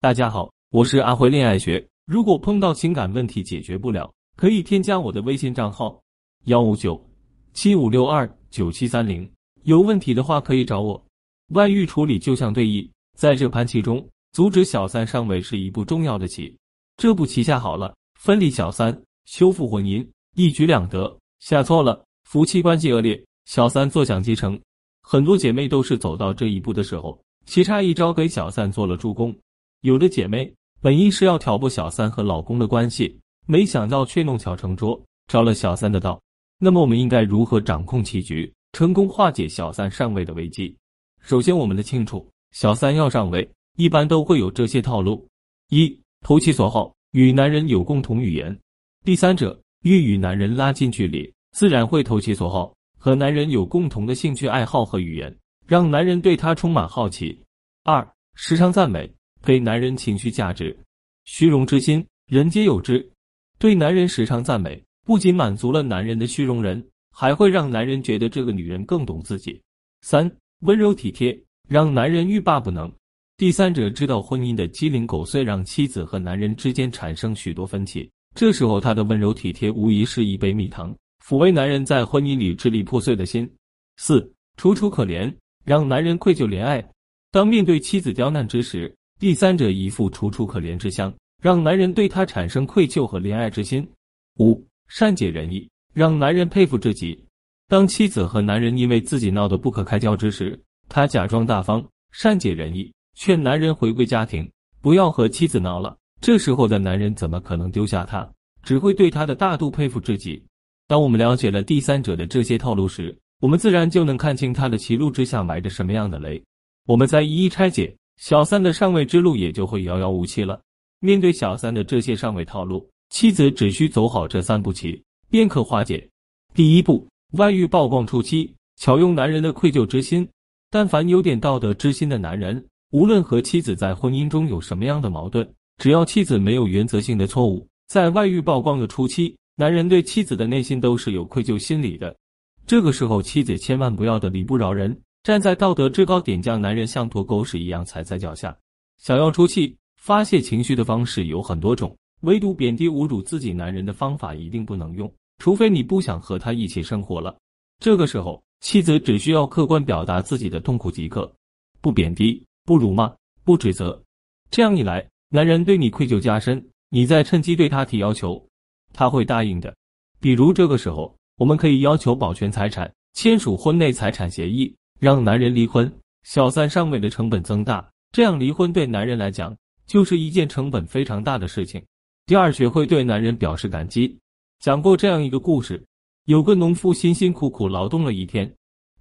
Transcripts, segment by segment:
大家好，我是阿辉恋爱学。如果碰到情感问题解决不了，可以添加我的微信账号幺五九七五六二九七三零。有问题的话可以找我。外遇处理就像对弈，在这盘棋中，阻止小三上位是一步重要的棋。这步棋下好了，分离小三，修复婚姻，一举两得；下错了，夫妻关系恶劣，小三坐享其成。很多姐妹都是走到这一步的时候，棋差一招给小三做了助攻。有的姐妹本意是要挑拨小三和老公的关系，没想到却弄巧成拙，着了小三的道。那么我们应该如何掌控棋局？成功化解小三上位的危机。首先，我们得清楚，小三要上位，一般都会有这些套路：一、投其所好，与男人有共同语言；第三者欲与男人拉近距离，自然会投其所好，和男人有共同的兴趣爱好和语言，让男人对他充满好奇。二、时常赞美，给男人情绪价值。虚荣之心，人皆有之。对男人时常赞美，不仅满足了男人的虚荣人。还会让男人觉得这个女人更懂自己。三、温柔体贴，让男人欲罢不能。第三者知道婚姻的鸡零狗碎，让妻子和男人之间产生许多分歧。这时候，他的温柔体贴无疑是一杯蜜糖，抚慰男人在婚姻里支离破碎的心。四、楚楚可怜，让男人愧疚怜爱。当面对妻子刁难之时，第三者一副楚楚可怜之相，让男人对她产生愧疚和怜爱之心。五、善解人意。让男人佩服至极。当妻子和男人因为自己闹得不可开交之时，他假装大方、善解人意，劝男人回归家庭，不要和妻子闹了。这时候的男人怎么可能丢下她？只会对他的大度佩服至极。当我们了解了第三者的这些套路时，我们自然就能看清他的歧路之下埋着什么样的雷。我们再一一拆解，小三的上位之路也就会遥遥无期了。面对小三的这些上位套路，妻子只需走好这三步棋。便可化解。第一步，外遇曝光初期，巧用男人的愧疚之心。但凡有点道德之心的男人，无论和妻子在婚姻中有什么样的矛盾，只要妻子没有原则性的错误，在外遇曝光的初期，男人对妻子的内心都是有愧疚心理的。这个时候，妻子千万不要得理不饶人，站在道德制高点，将男人像坨狗屎一样踩在脚下。想要出气、发泄情绪的方式有很多种。唯独贬低侮辱自己男人的方法一定不能用，除非你不想和他一起生活了。这个时候，妻子只需要客观表达自己的痛苦即可，不贬低、不辱骂、不指责。这样一来，男人对你愧疚加深，你再趁机对他提要求，他会答应的。比如这个时候，我们可以要求保全财产，签署婚内财产协议，让男人离婚。小三上位的成本增大，这样离婚对男人来讲就是一件成本非常大的事情。第二，学会对男人表示感激。讲过这样一个故事：有个农夫辛辛苦苦劳动了一天，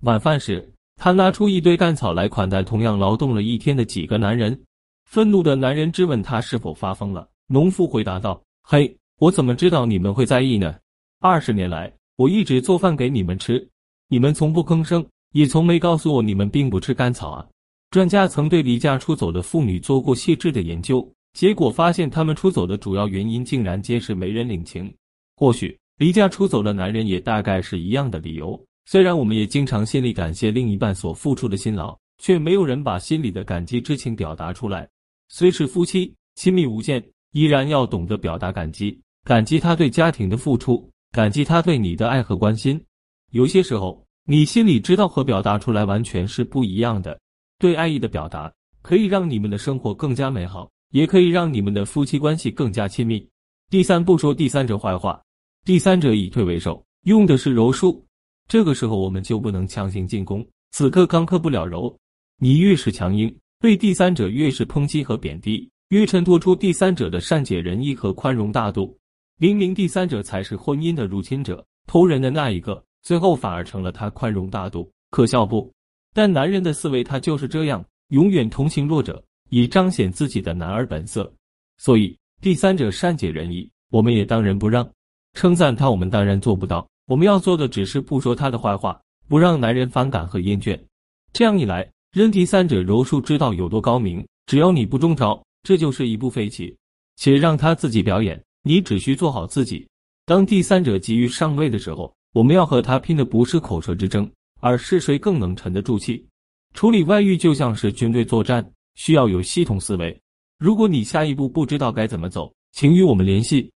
晚饭时，他拿出一堆干草来款待同样劳动了一天的几个男人。愤怒的男人质问他是否发疯了。农夫回答道：“嘿，我怎么知道你们会在意呢？二十年来，我一直做饭给你们吃，你们从不吭声，也从没告诉我你们并不吃干草啊。”专家曾对离家出走的妇女做过细致的研究。结果发现，他们出走的主要原因竟然皆是没人领情。或许离家出走的男人也大概是一样的理由。虽然我们也经常心里感谢另一半所付出的辛劳，却没有人把心里的感激之情表达出来。虽是夫妻亲密无间，依然要懂得表达感激，感激他对家庭的付出，感激他对你的爱和关心。有些时候，你心里知道和表达出来完全是不一样的。对爱意的表达，可以让你们的生活更加美好。也可以让你们的夫妻关系更加亲密。第三，不说第三者坏话。第三者以退为守，用的是柔术。这个时候我们就不能强行进攻。此刻刚克不了柔，你越是强硬，对第三者越是抨击和贬低，越衬托出第三者的善解人意和宽容大度。明明第三者才是婚姻的入侵者、偷人的那一个，最后反而成了他宽容大度，可笑不？但男人的思维他就是这样，永远同情弱者。以彰显自己的男儿本色，所以第三者善解人意，我们也当仁不让；称赞他，我们当然做不到。我们要做的只是不说他的坏话，不让男人反感和厌倦。这样一来，任第三者柔术之道有多高明，只要你不中招，这就是一部废棋。且让他自己表演，你只需做好自己。当第三者急于上位的时候，我们要和他拼的不是口舌之争，而是谁更能沉得住气。处理外遇就像是军队作战。需要有系统思维，如果你下一步不知道该怎么走，请与我们联系。